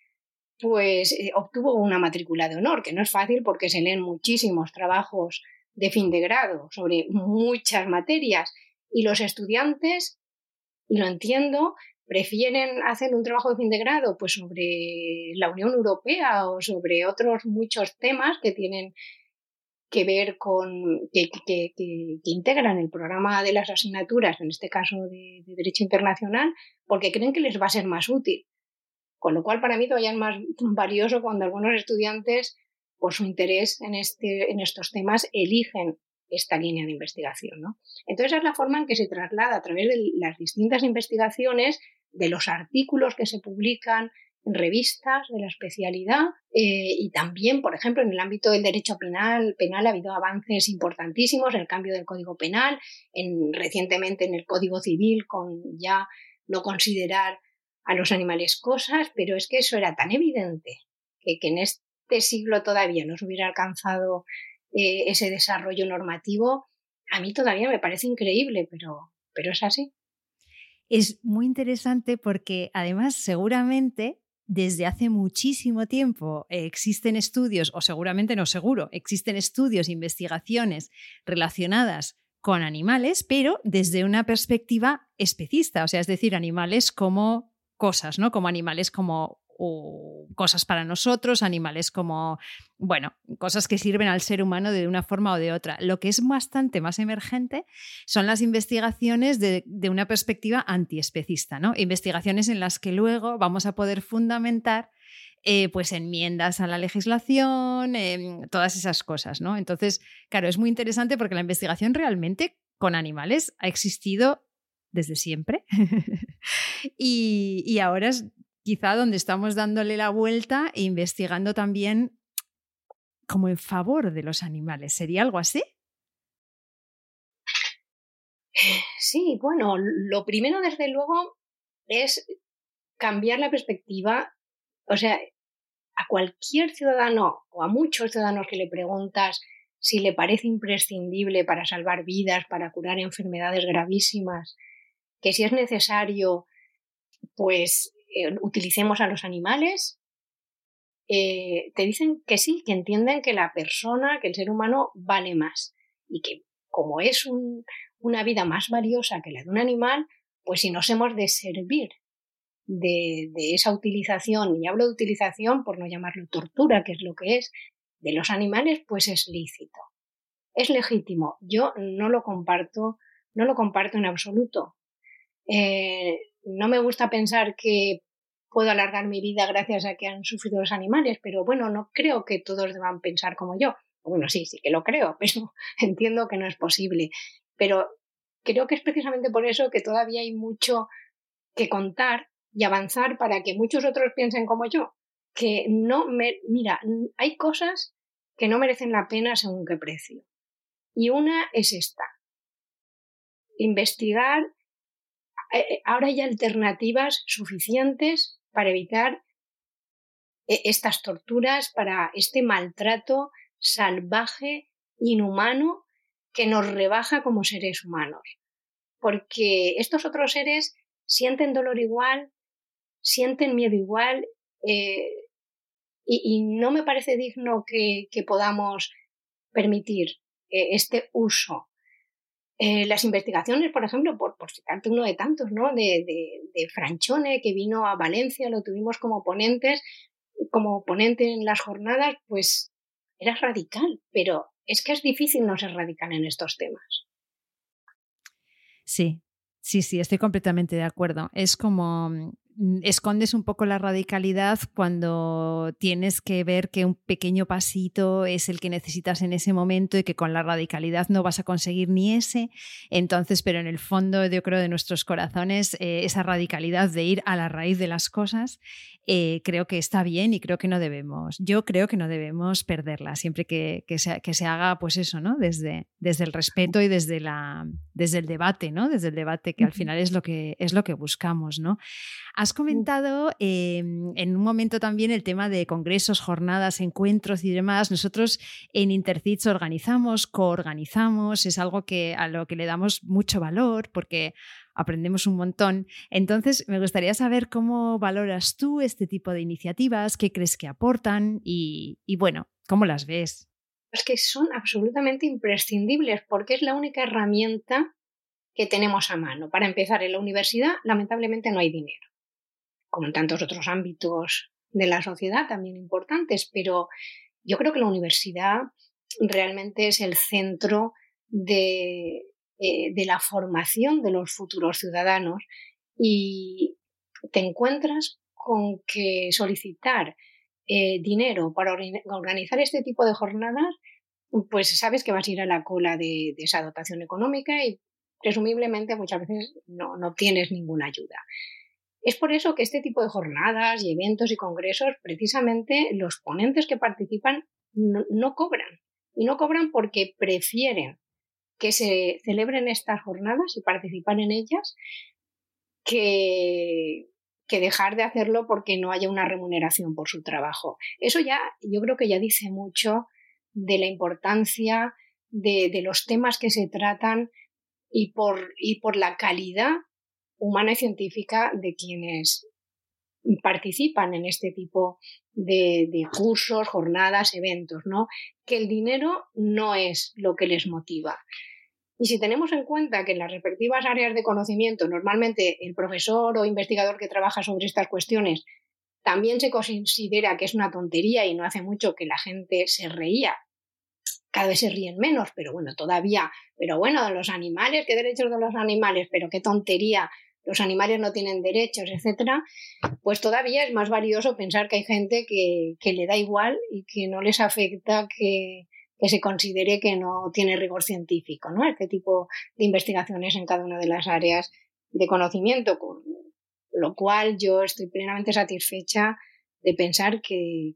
pues eh, obtuvo una matrícula de honor, que no es fácil porque se leen muchísimos trabajos de fin de grado sobre muchas materias y los estudiantes, y lo entiendo, prefieren hacer un trabajo de fin de grado pues sobre la Unión Europea o sobre otros muchos temas que tienen que ver con que, integran el programa de las asignaturas, en este caso de, de, Derecho Internacional, porque creen que les va a ser más útil. Con lo cual, para mí todavía es más valioso cuando algunos estudiantes, por su interés en, este, en estos temas, eligen esta línea de investigación. ¿no? Entonces, es la forma en que se traslada a través de las distintas investigaciones de los artículos que se publican en revistas de la especialidad eh, y también, por ejemplo, en el ámbito del derecho penal, penal ha habido avances importantísimos, el cambio del Código Penal, en, recientemente en el Código Civil con ya no considerar a los animales cosas, pero es que eso era tan evidente que, que en este siglo todavía no se hubiera alcanzado eh, ese desarrollo normativo, a mí todavía me parece increíble, pero, pero es así es muy interesante porque además seguramente desde hace muchísimo tiempo existen estudios, o seguramente no seguro, existen estudios, investigaciones relacionadas con animales, pero desde una perspectiva especista, o sea, es decir, animales como cosas, ¿no? Como animales como o cosas para nosotros, animales como, bueno, cosas que sirven al ser humano de una forma o de otra. Lo que es bastante más emergente son las investigaciones de, una perspectiva antiespecista, ¿no? Investigaciones en las que luego vamos a poder fundamentar eh, pues enmiendas a la legislación, em, todas esas cosas, ¿no? Entonces, claro, es muy interesante porque la investigación realmente con animales ha existido desde siempre y, y, ahora es quizá donde estamos dándole la vuelta e investigando también como en favor de los animales. ¿Sería algo así? Sí, bueno, lo primero desde luego es cambiar la perspectiva. O sea, a cualquier ciudadano o a muchos ciudadanos que le preguntas si le parece imprescindible para salvar vidas, para curar enfermedades gravísimas, que si es necesario, pues eh, utilicemos a los animales, eh, te dicen que sí, que entienden que la persona, que el ser humano vale más y que como es una vida más valiosa que la de un animal, pues si nos hemos de servir de, esa utilización, y hablo de utilización por no llamarlo tortura, que es lo que es, de los animales, pues es lícito. Es legítimo. Yo no lo comparto, no lo comparto en absoluto. Eh, no me gusta pensar que puedo alargar mi vida gracias a que han sufrido los animales, pero bueno, no creo que todos deban pensar como yo. Bueno, sí, sí que lo creo, pero entiendo que no es posible. Pero creo que es precisamente por eso que todavía hay mucho que contar y avanzar para que muchos otros piensen como yo, que no me... Mira, hay cosas que no merecen la pena según qué precio. Y una es esta. Investigar. Eh, eh, ahora hay alternativas suficientes para evitar eh, estas torturas, para este maltrato salvaje, inhumano, que nos rebaja como seres humanos. Porque estos otros seres sienten dolor igual, sienten miedo igual, y, no me parece digno que, podamos permitir este uso. Eh, las investigaciones, por ejemplo, por, por, citarte uno de tantos, ¿no? De, de, Franchone, que vino a Valencia, lo tuvimos como ponentes, como ponente en las jornadas, pues era radical, pero es que es difícil no ser radical en estos temas. Sí, sí, sí, estoy completamente de acuerdo. Es como Mm, escondes un poco la radicalidad cuando tienes que ver que un pequeño pasito es el que necesitas en ese momento y que con la radicalidad no vas a conseguir ni ese. Entonces, pero en el fondo yo creo de nuestros corazones, eh, esa radicalidad de ir a la raíz de las cosas, eh, creo que está bien y creo que no debemos, yo creo que no debemos perderla, siempre que, que, se, que se, haga pues eso, ¿no? Desde, desde el respeto y desde, la, desde el debate, ¿no? Desde el debate que al final es lo que, es lo que buscamos, ¿no? Has comentado em, en un momento también el tema de congresos, jornadas, encuentros y demás. Nosotros en Intercits organizamos, coorganizamos, es algo que, a lo que le damos mucho valor porque aprendemos un montón. Entonces, me gustaría saber cómo valoras tú este tipo de iniciativas, qué crees que aportan y, y bueno, cómo las ves. Es que son absolutamente imprescindibles porque es la única herramienta que tenemos a mano. Para empezar, en la universidad lamentablemente no hay dinero como en tantos otros ámbitos de la sociedad también importantes, pero yo creo que la universidad realmente es el centro de, eh, la formación de los futuros ciudadanos y te encuentras con que solicitar eh, dinero para organizar este tipo de jornadas, pues sabes que vas a ir a la cola de, esa dotación económica y presumiblemente muchas veces no, no obtienes ninguna ayuda. Es por eso que este tipo de jornadas y eventos y congresos, precisamente los ponentes que participan no, cobran. Y no cobran porque prefieren que se celebren estas jornadas y participar en ellas que, que dejar de hacerlo porque no haya una remuneración por su trabajo. Eso ya, yo creo que ya dice mucho de la importancia de, de los temas que se tratan y por, y por la calidad humana y científica de quienes participan en este tipo de, cursos, jornadas, eventos, ¿no? Que el dinero no es lo que les motiva. Y si tenemos en cuenta que en las respectivas áreas de conocimiento, normalmente el profesor o investigador que trabaja sobre estas cuestiones también se considera que es una tontería y no hace mucho que la gente se reía. Cada vez se ríen menos, pero bueno, todavía. Pero bueno, los animales, qué derechos de los animales, pero qué tontería los animales no tienen derechos, etcétera, pues todavía es más valioso pensar que hay gente que, le da igual y que no les afecta que, se considere que no tiene rigor científico, ¿no? Este tipo de investigaciones en cada una de las áreas de conocimiento, con lo cual yo estoy plenamente satisfecha de pensar que,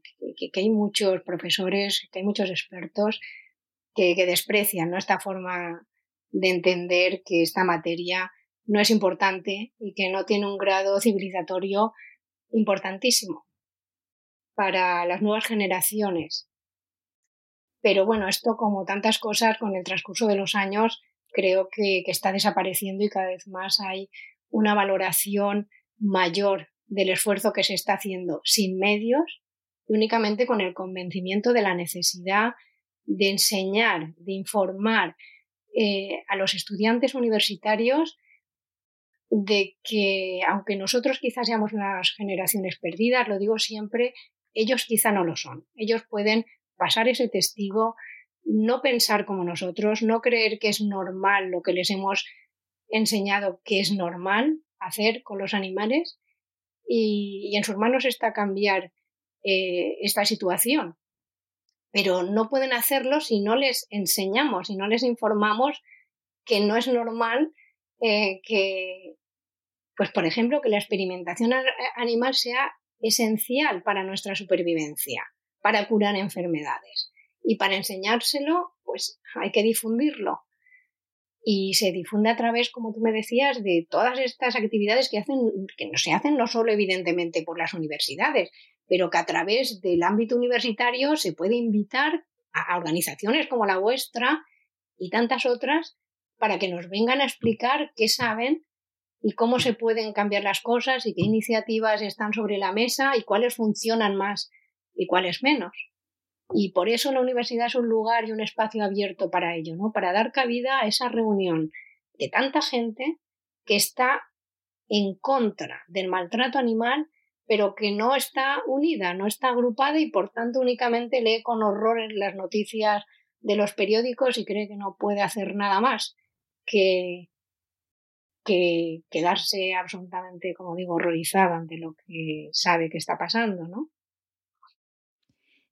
hay muchos profesores, que hay muchos expertos que, desprecian esta forma de entender que esta materia no es importante y que no tiene un grado civilizatorio importantísimo para las nuevas generaciones. Pero bueno, esto como tantas cosas con el transcurso de los años creo que, está desapareciendo y cada vez más hay una valoración mayor del esfuerzo que se está haciendo sin medios y únicamente con el convencimiento de la necesidad de enseñar, de informar eh, a los estudiantes universitarios de que, aunque nosotros quizás seamos unas generaciones perdidas, lo digo siempre, ellos quizá no lo son. Ellos pueden pasar ese testigo, no pensar como nosotros, no creer que es normal lo que les hemos enseñado que es normal hacer con los animales y, en sus manos está cambiar eh, esta situación. Pero no pueden hacerlo si no les enseñamos, si no les informamos que no es normal eh, que, pues por ejemplo, que la experimentación animal sea esencial para nuestra supervivencia, para curar enfermedades. Y para enseñárselo, pues hay que difundirlo. Y se difunde a través, como tú me decías, de todas estas actividades que hacen, que no se hacen no solo evidentemente por las universidades, pero que a través del ámbito universitario se puede invitar a organizaciones como la vuestra y tantas otras para que nos vengan a explicar qué saben y cómo se pueden cambiar las cosas y qué iniciativas están sobre la mesa y cuáles funcionan más y cuáles menos. Y por eso la universidad es un lugar y un espacio abierto para ello, ¿no? Para dar cabida a esa reunión de tanta gente que está en contra del maltrato animal, pero que no está unida, no está agrupada y por tanto únicamente lee con horror las noticias de los periódicos y cree que no puede hacer nada más que, que quedarse absolutamente, como digo, horrorizada ante lo que sabe que está pasando, ¿no?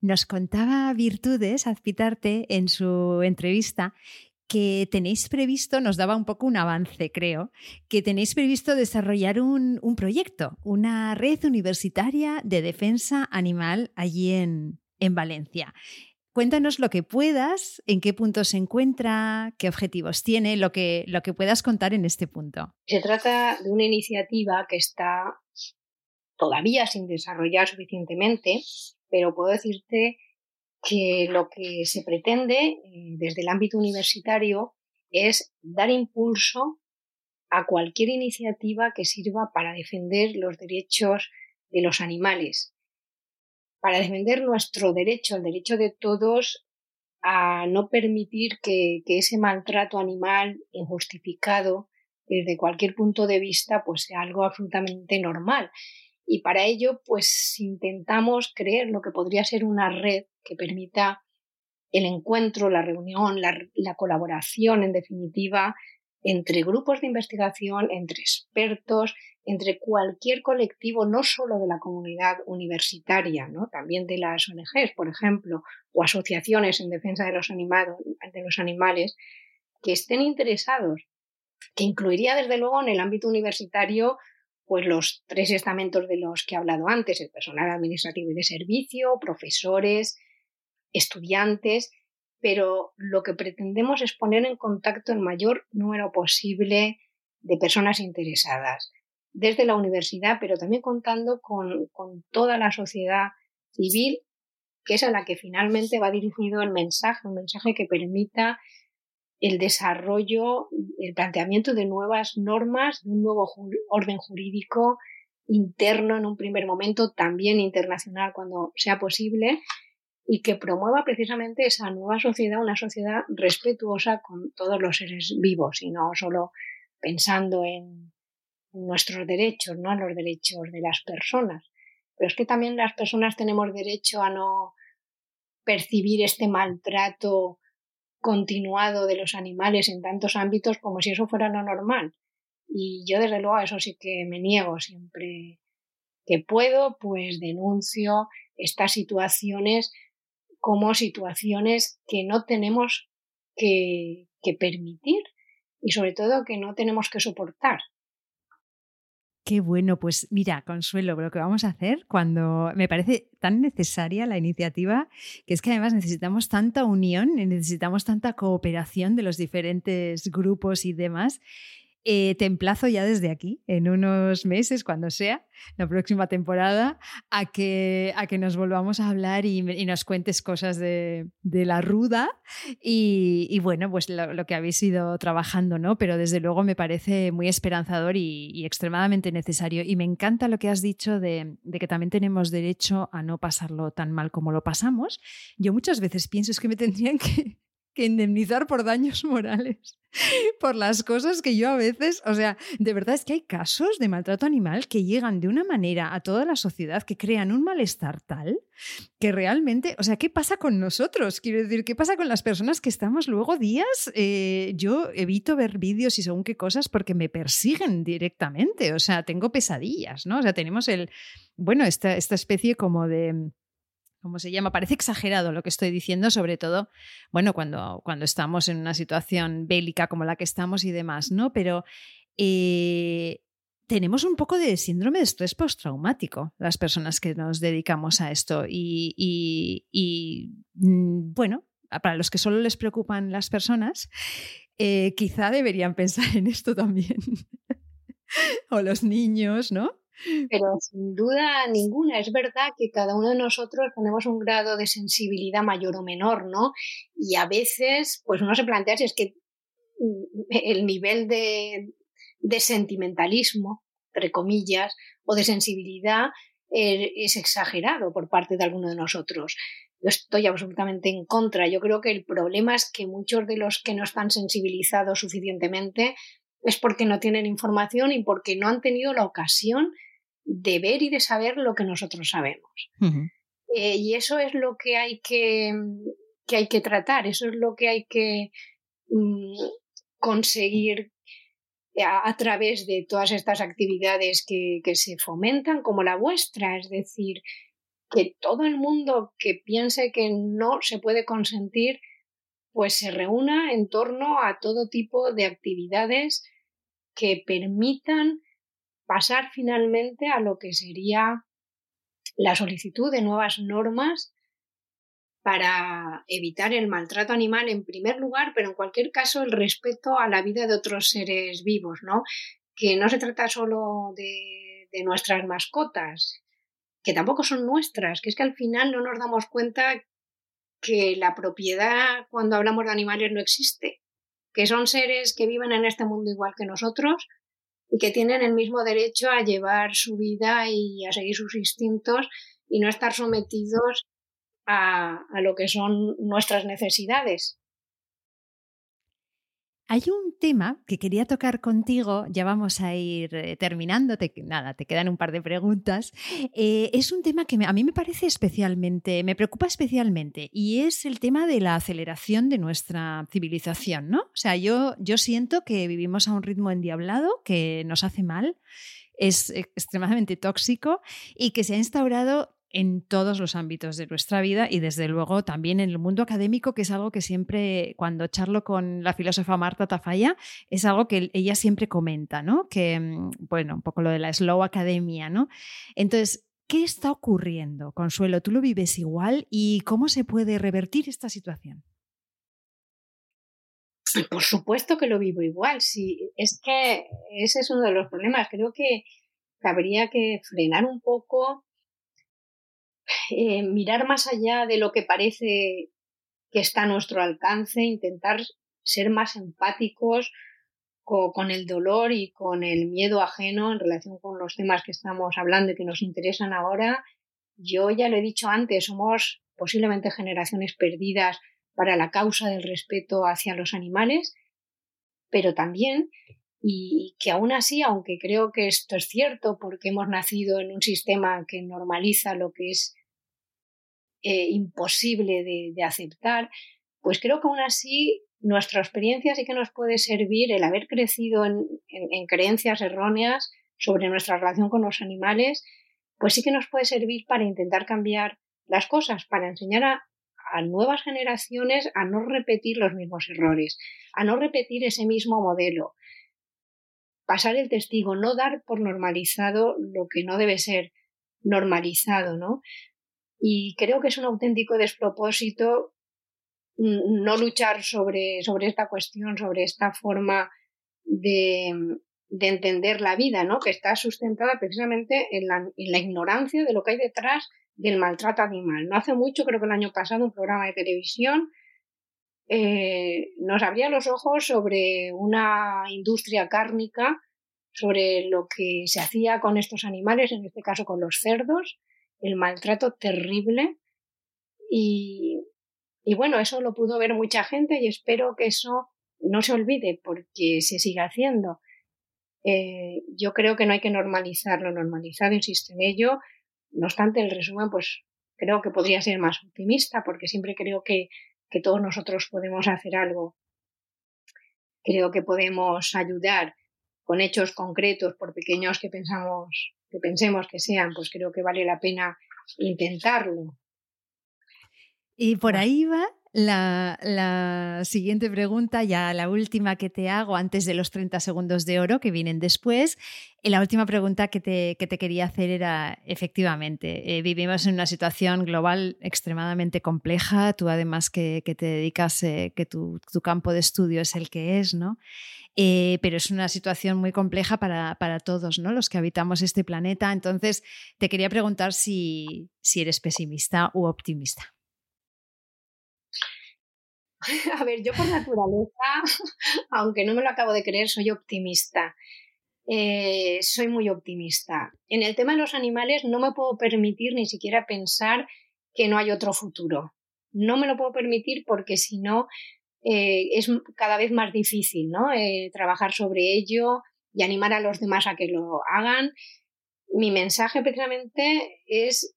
Nos contaba Virtudes Azpitarte en su entrevista que tenéis previsto, nos daba un poco un avance, creo, que tenéis previsto desarrollar un, un proyecto, una red universitaria de defensa animal allí en, en Valencia. Cuéntanos lo que puedas, en qué punto se encuentra, qué objetivos tiene, lo que, lo que puedas contar en este punto. Se trata de una iniciativa que está todavía sin desarrollar suficientemente, pero puedo decirte que lo que se pretende eh, desde el ámbito universitario es dar impulso a cualquier iniciativa que sirva para defender los derechos de los animales, para defender nuestro derecho, el derecho de todos a no permitir que, ese maltrato animal injustificado desde cualquier punto de vista pues sea algo absolutamente normal. Y para ello pues intentamos crear lo que podría ser una red que permita el encuentro, la reunión, la colaboración en definitiva entre grupos de investigación, entre expertos, entre cualquier colectivo, no solo de la comunidad universitaria, ¿no? también de las ONGs, por ejemplo, o asociaciones en defensa de los, de los animales, que estén interesados, que incluiría desde luego en el ámbito universitario pues los tres estamentos de los que he hablado antes, el personal administrativo y de servicio, profesores, estudiantes, pero lo que pretendemos es poner en contacto el mayor número posible de personas interesadas desde la universidad, pero también contando con, toda la sociedad civil, que es a la que finalmente va dirigido el mensaje, un mensaje que permita el desarrollo, el planteamiento de nuevas normas, de un nuevo orden jurídico interno en un primer momento, también internacional cuando sea posible, y que promueva precisamente esa nueva sociedad, una sociedad respetuosa con todos los seres vivos y no solo pensando en, nuestros derechos, no los derechos de las personas. Pero es que también las personas tenemos derecho a no percibir este maltrato continuado de los animales en tantos ámbitos como si eso fuera lo normal. Y yo desde luego a eso sí que me niego siempre que puedo, pues denuncio estas situaciones como situaciones que no tenemos que, permitir y sobre todo que no tenemos que soportar. Qué bueno, pues mira, Consuelo, lo que vamos a hacer cuando me parece tan necesaria la iniciativa, que es que además necesitamos tanta unión, necesitamos tanta cooperación de los diferentes grupos y demás, eh, te emplazo ya desde aquí, en unos meses, cuando sea, la próxima temporada, a que, a que nos volvamos a hablar y, nos cuentes cosas de, la ruda y, bueno, pues lo, que habéis ido trabajando, ¿no? Pero desde luego me parece muy esperanzador y, extremadamente necesario. Y me encanta lo que has dicho de, de, que también tenemos derecho a no pasarlo tan mal como lo pasamos. Yo muchas veces pienso es que me tendrían que que indemnizar por daños morales, por las cosas que yo a veces, o sea, de verdad es que hay casos de maltrato animal que llegan de una manera a toda la sociedad que crean un malestar tal que realmente, o sea, ¿qué pasa con nosotros? Quiero decir, ¿qué pasa con las personas que estamos luego días? Eh, yo evito ver vídeos y según qué cosas porque me persiguen directamente, o sea, tengo pesadillas, ¿no? O sea, tenemos el, bueno, esta, esta especie como de ¿cómo se llama? Parece exagerado lo que estoy diciendo, sobre todo, bueno, cuando, cuando estamos en una situación bélica como la que estamos y demás, ¿no? Pero eh, tenemos un poco de síndrome de estrés postraumático, las personas que nos dedicamos a esto. Y, mm, bueno, para los que solo les preocupan las personas, eh, quizá deberían pensar en esto también. o los niños, ¿no? Pero sin duda ninguna, es verdad que cada uno de nosotros tenemos un grado de sensibilidad mayor o menor, ¿no? Y a veces, pues uno se plantea si es que mm, el nivel de, de sentimentalismo, entre comillas, o de sensibilidad eh, es exagerado por parte de alguno de nosotros. Yo estoy absolutamente en contra. Yo creo que el problema es que muchos de los que no están sensibilizados suficientemente es porque no tienen información y porque no han tenido la ocasión de ver y de saber lo que nosotros sabemos. Eh, y eso es lo que hay que, que, hay que tratar, eso es lo que hay que mm, conseguir a, través de todas estas actividades que, que se fomentan, como la vuestra, es decir, que todo el mundo que piense que no se puede consentir, pues se reúna en torno a todo tipo de actividades que permitan pasar finalmente a lo que sería la solicitud de nuevas normas para evitar el maltrato animal en primer lugar, pero en cualquier caso el respeto a la vida de otros seres vivos, ¿no? Que no se trata solo de, de nuestras mascotas, que tampoco son nuestras, que es que al final no nos damos cuenta que la propiedad cuando hablamos de animales no existe, que son seres que viven en este mundo igual que nosotros y que tienen el mismo derecho a llevar su vida y a seguir sus instintos y no estar sometidos a, lo que son nuestras necesidades. Hay un tema que quería tocar contigo, ya vamos a ir eh, terminando, nada, te quedan un par de preguntas. Eh, es un tema que a mí me parece especialmente, me preocupa especialmente, y es el tema de la aceleración de nuestra civilización, ¿no? O sea, yo, yo siento que vivimos a un ritmo endiablado que nos hace mal, es extremadamente tóxico y que se ha instaurado en todos los ámbitos de nuestra vida y desde luego también en el mundo académico, que es algo que siempre, cuando charlo con la filósofa Marta Tafalla, es algo que ella siempre comenta, ¿no? Que, mm, bueno, un poco lo de la slow academia, ¿no? Entonces, ¿qué está ocurriendo, Consuelo? ¿Tú lo vives igual y cómo se puede revertir esta situación? Por supuesto que lo vivo igual, sí. Es que ese es uno de los problemas. Creo que habría que frenar un poco eh, mirar más allá de lo que parece que está a nuestro alcance, intentar ser más empáticos con, el dolor y con el miedo ajeno en relación con los temas que estamos hablando y que nos interesan ahora. Yo ya lo he dicho antes, somos posiblemente generaciones perdidas para la causa del respeto hacia los animales, pero también, y que aún así, aunque creo que esto es cierto porque hemos nacido en un sistema que normaliza lo que es eh, imposible de, aceptar, pues creo que aún así nuestra experiencia sí que nos puede servir el haber crecido en, creencias erróneas sobre nuestra relación con los animales, pues sí que nos puede servir para intentar cambiar las cosas, para enseñar a, a nuevas generaciones a no repetir los mismos errores, a no repetir ese mismo modelo, pasar el testigo, no dar por normalizado lo que no debe ser normalizado, ¿no? Y creo que es un auténtico despropósito no luchar sobre, sobre esta cuestión, sobre esta forma de, de entender la vida, ¿no? que está sustentada precisamente en la, en la, ignorancia de lo que hay detrás del maltrato animal. No hace mucho, creo que el año pasado, un programa de televisión eh, nos abría los ojos sobre una industria cárnica, sobre lo que se hacía con estos animales, en este caso con los cerdos, el maltrato terrible y, y bueno, eso lo pudo ver mucha gente y espero que eso no se olvide porque se siga haciendo. Eh, yo creo que no hay que normalizar lo normalizado, insisto en ello. No obstante, el resumen, pues creo que podría ser más optimista porque siempre creo que, que todos nosotros podemos hacer algo. Creo que podemos ayudar con hechos concretos, por pequeños que pensamos que pensemos que sean, pues creo que vale la pena intentarlo. Y por ahí va La, siguiente pregunta, ya la última que te hago antes de los 30 segundos de oro que vienen después. Y la última pregunta que te, quería hacer era, efectivamente, eh, vivimos en una situación global extremadamente compleja, tú además que, te dedicas, eh, que tu, campo de estudio es el que es, ¿no? Eh, pero es una situación muy compleja para, todos, ¿no? Los que habitamos este planeta. Entonces, te quería preguntar si, si eres pesimista u optimista. A ver, yo por naturaleza, aunque no me lo acabo de creer, soy optimista. Eh, soy muy optimista. En el tema de los animales no me puedo permitir ni siquiera pensar que no hay otro futuro. No me lo puedo permitir porque si no eh, es cada vez más difícil ¿no? Eh, trabajar sobre ello y animar a los demás a que lo hagan. Mi mensaje precisamente es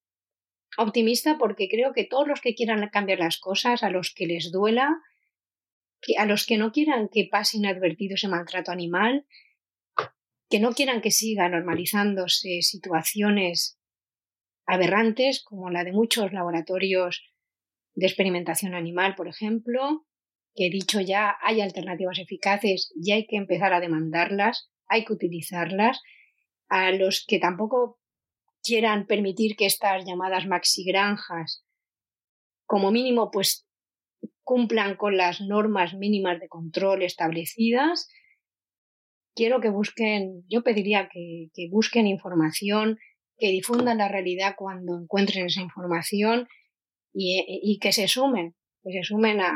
optimista porque creo que todos los que quieran cambiar las cosas, a los que les duela, a los que no quieran que pase inadvertido ese maltrato animal, que no quieran que siga normalizándose situaciones aberrantes como la de muchos laboratorios de experimentación animal, por ejemplo, que dicho ya hay alternativas eficaces y hay que empezar a demandarlas, hay que utilizarlas, a los que tampoco quieran permitir que estas llamadas maxi granjas, como mínimo, pues cumplan con las normas mínimas de control establecidas. Quiero que busquen, yo pediría que, busquen información, que difundan la realidad cuando encuentren esa información y, que se sumen, que se sumen a,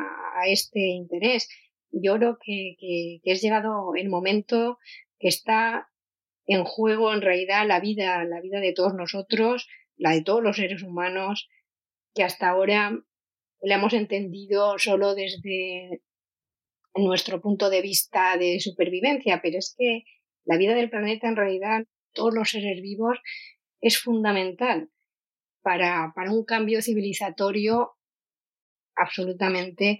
este interés. Yo creo que, que, es llegado el momento que está en juego en realidad la vida, la vida de todos nosotros, la de todos los seres humanos, que hasta ahora la hemos entendido solo desde nuestro punto de vista de supervivencia, pero es que la vida del planeta en realidad, todos los seres vivos, es fundamental para, para un cambio civilizatorio absolutamente,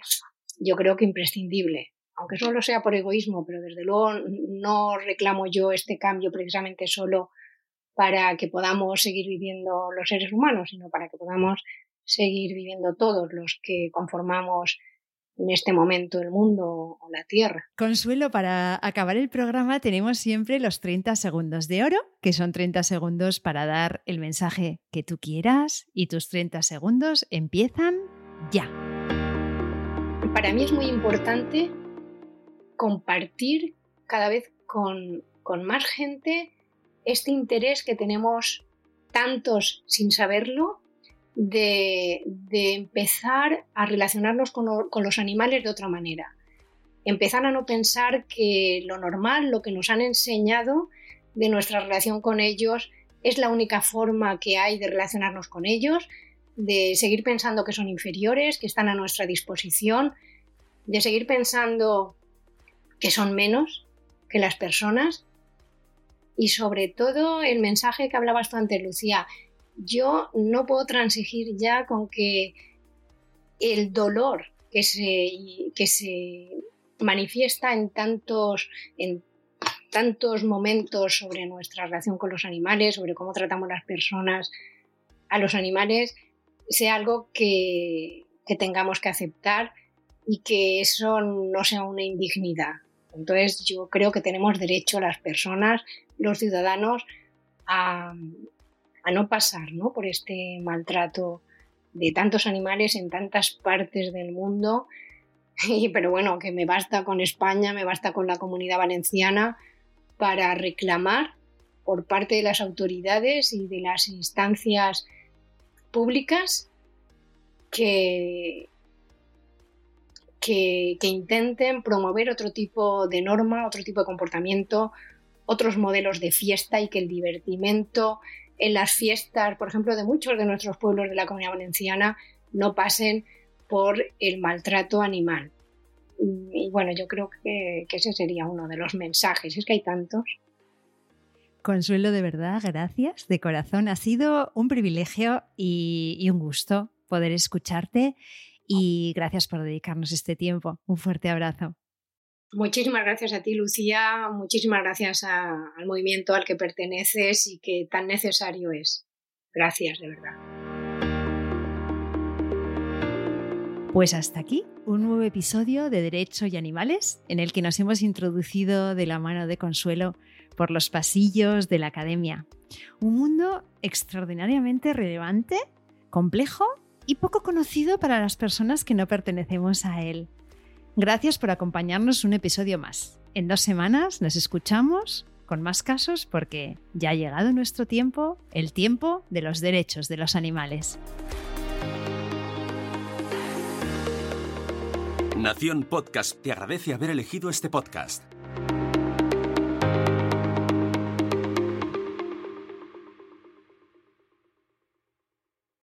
yo creo que imprescindible aunque solo sea por egoísmo, pero desde luego no reclamo yo este cambio precisamente solo para que podamos seguir viviendo los seres humanos, sino para que podamos seguir viviendo todos los que conformamos en este momento el mundo o la Tierra. Consuelo, para acabar el programa tenemos siempre los 30 segundos de oro, que son 30 segundos para dar el mensaje que tú quieras y tus 30 segundos empiezan ya. Para mí es muy importante compartir cada vez con, más gente este interés que tenemos tantos sin saberlo de, empezar a relacionarnos con, con, los animales de otra manera. Empezar a no pensar que lo normal, lo que nos han enseñado de nuestra relación con ellos, es la única forma que hay de relacionarnos con ellos, de seguir pensando que son inferiores, que están a nuestra disposición, de seguir pensando que son menos que las personas y sobre todo el mensaje que hablabas tú antes, Lucía. Yo no puedo transigir ya con que el dolor que se, que se manifiesta en tantos, en tantos momentos sobre nuestra relación con los animales, sobre cómo tratamos las personas a los animales, sea algo que, que tengamos que aceptar y que eso no sea una indignidad. Entonces yo creo que tenemos derecho las personas, los ciudadanos, a, no pasar por este maltrato de tantos animales en tantas partes del mundo. pero bueno, que me basta con España, me basta con la comunidad valenciana para reclamar por parte de las autoridades y de las instancias públicas que, que, intenten promover otro tipo de norma, otro tipo de comportamiento, otros modelos de fiesta y que el divertimento en las fiestas, por ejemplo, de muchos de nuestros pueblos de la comunidad valenciana, no pasen por el maltrato animal. Y bueno, yo creo que, ese sería uno de los mensajes. Es que hay tantos. Consuelo, de verdad, gracias de corazón. Ha sido un privilegio y un gusto poder escucharte y gracias por dedicarnos este tiempo. Un fuerte abrazo. Muchísimas gracias a ti, Lucía. Muchísimas gracias al movimiento al que perteneces y que tan necesario es. Gracias, de verdad. Pues hasta aquí un nuevo episodio de Derecho y Animales en el que nos hemos introducido de la mano de Consuelo por los pasillos de la academia. Un mundo extraordinariamente relevante, complejo y poco conocido para las personas que no pertenecemos a él. Gracias por acompañarnos un episodio más. En dos semanas nos escuchamos con más casos porque ya ha llegado nuestro tiempo, el tiempo de los derechos de los animales. Nación Podcast te agradece haber elegido este podcast.